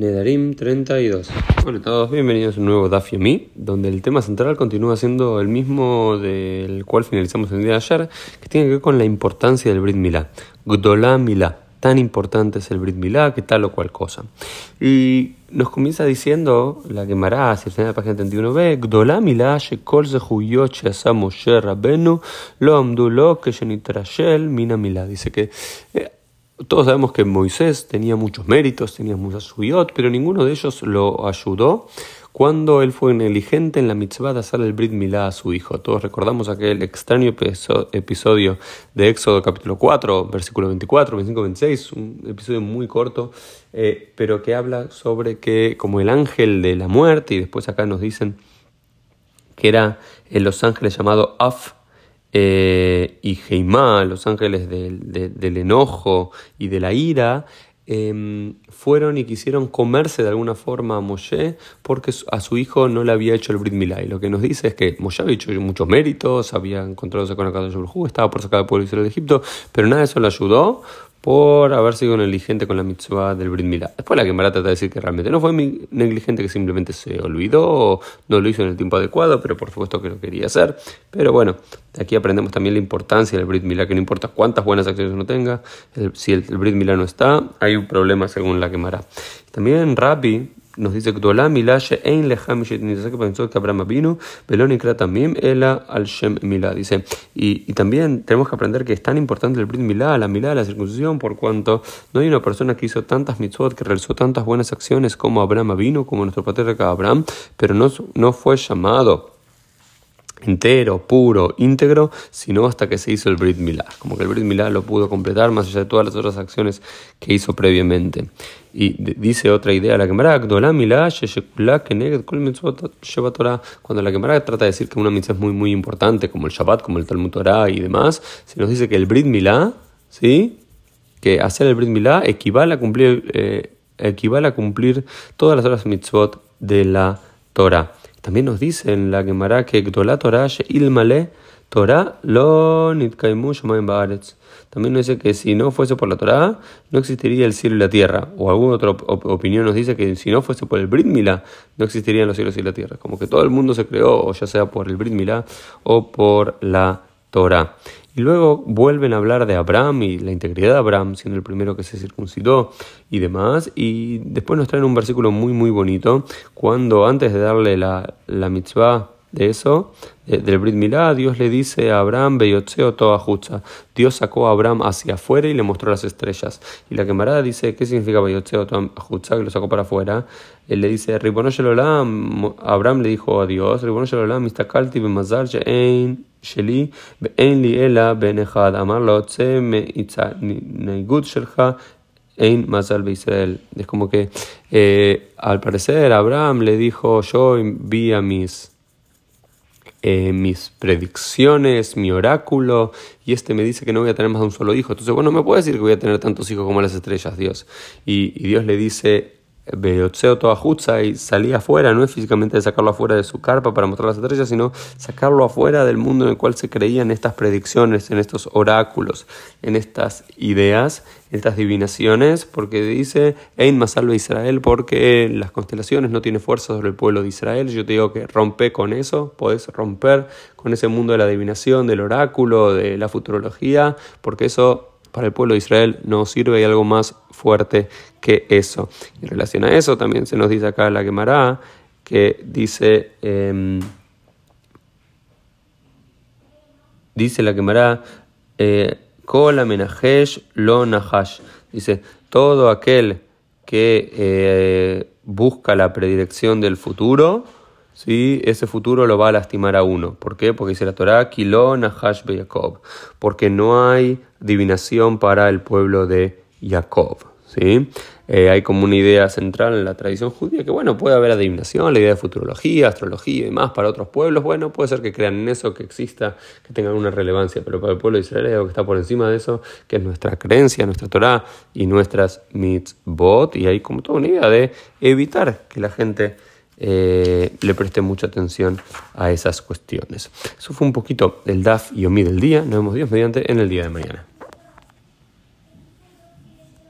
Nedarim 32. Hola a todos, bienvenidos a un nuevo Daf Yomi, donde el tema central continúa siendo el mismo del cual finalizamos el día de ayer, que tiene que ver con la importancia del Brit Milá. Gdolá Milá, tan importante es el Brit Milá que tal o cual cosa. Y nos comienza diciendo la Gemara, hacia el final de la página 31b, Gdolá Milá shekol zehuyot sheasa Moshe Rabenu lo amdu lo shel mina Milá. Dice que... Eh, todos sabemos que Moisés tenía muchos méritos, tenía muchas suyot, pero ninguno de ellos lo ayudó cuando él fue negligente en la mitzvah de hacer el Brit Milá a su hijo. Todos recordamos aquel extraño episodio de Éxodo capítulo 4, versículo 24, 25, 26, un episodio muy corto, eh, pero que habla sobre que como el ángel de la muerte, y después acá nos dicen que era en los ángeles llamado Af, eh, y Heimá, los ángeles del enojo y de la ira, em, fueron y quisieron comerse de alguna forma a Moshe porque a su hijo no le había hecho el Brit Milá. Y lo que nos dice es que Moshe había hecho muchos méritos, había encontrado con la de estaba por sacar al pueblo de Israel de Egipto, pero nada de eso le ayudó por haber sido negligente con la mitzvah del Brit Milá. Después la Gemara trata de decir que realmente no fue negligente, que simplemente se olvidó o no lo hizo en el tiempo adecuado, pero por supuesto que lo quería hacer. Pero bueno, aquí aprendemos también la importancia del Brit Milá, que no importa cuántas buenas acciones uno tenga, si el, Brit Milá no está, hay un problema según la Gemara. También Rabbi nos dice que Ein que pensó que Abraham vino, también Ela al Shem Milá. Dice, y, también tenemos que aprender que es tan importante el Brit Milá, la Milá, la circuncisión, por cuanto no hay una persona que hizo tantas mitzvot, que realizó tantas buenas acciones como Abraham vino, como nuestro patriarca Abraham, pero no, no fue llamado entero, puro, íntegro, sino hasta que se hizo el Brit Milá. Como que el Brit Milá lo pudo completar más allá de todas las otras acciones que hizo previamente. Y dice otra idea, la Gemara, cuando la Gemara trata de decir que una mitzvah es muy muy importante, como el Shabbat, como el Talmud Torah y demás, se nos dice que el Brit Milá, ¿sí? que hacer el Brit Milá equivale a cumplir, eh, equivale a cumplir todas las otras mitzvot de la Torah. También nos dice en la Gemara que Gdolá Torah ilmale Torah lo nitkaimu baaretz. También nos dice que si no fuese por la Torah, no existiría el cielo y la tierra. O alguna otra opinión nos dice que si no fuese por el Brit Milá, no existirían los cielos y la tierra. Como que todo el mundo se creó, o ya sea por el Brit Milá o por la Torah. Y luego vuelven a hablar de Abraham y la integridad de Abraham, siendo el primero que se circuncidó y demás. Y después nos traen un versículo muy, muy bonito, cuando antes de darle la, la mitzvah de eso, del Brit Milá, Dios le dice a Abraham, Beyotzeo toda Dios sacó a Abraham hacia afuera y le mostró las estrellas. Y la camarada dice, ¿qué significa Beyotzeo toda que lo sacó para afuera? Él le dice, Ribono Shelolam, Abraham le dijo a Dios, Ribono Shelolam, Mistakalti bemazal she'ein Es como que al parecer Abraham le dijo, yo vi a mis eh, mis predicciones, mi oráculo, y este me dice que no voy a tener más de un solo hijo. Entonces, bueno, me puede decir que voy a tener tantos hijos como las estrellas, Dios. Y, Dios le dice, Beotseo toda y salía afuera, no es físicamente sacarlo afuera de su carpa para mostrar las estrellas, sino sacarlo afuera del mundo en el cual se creían estas predicciones, en estos oráculos, en estas ideas, en estas divinaciones, porque dice, Ein Masalve Israel, porque las constelaciones no tienen fuerza sobre el pueblo de Israel. Yo te digo que rompe con eso, podés romper con ese mundo de la adivinación, del oráculo, de la futurología, porque eso para el pueblo de Israel no sirve, hay algo más fuerte que eso. En relación a eso también se nos dice acá la Gemara que dice, em, dice la Gemara, eh, Kola menajesh lo. Dice, todo aquel que eh, busca la predilección del futuro, ¿sí? ese futuro lo va a lastimar a uno. ¿Por qué? Porque dice la Torah, Kilo Nahash Jacob, porque no hay divinación para el pueblo de Jacob. ¿sí? Eh, hay como una idea central en la tradición judía que, bueno, puede haber adivinación, la idea de futurología, astrología y más para otros pueblos. Bueno, puede ser que crean en eso, que exista, que tengan una relevancia, pero para el pueblo de Israel hay algo que está por encima de eso, que es nuestra creencia, nuestra Torah y nuestras mitzvot. Y hay como toda una idea de evitar que la gente eh, le preste mucha atención a esas cuestiones. Eso fue un poquito el DAF y OMI del día. Nos vemos Dios mediante en el día de mañana.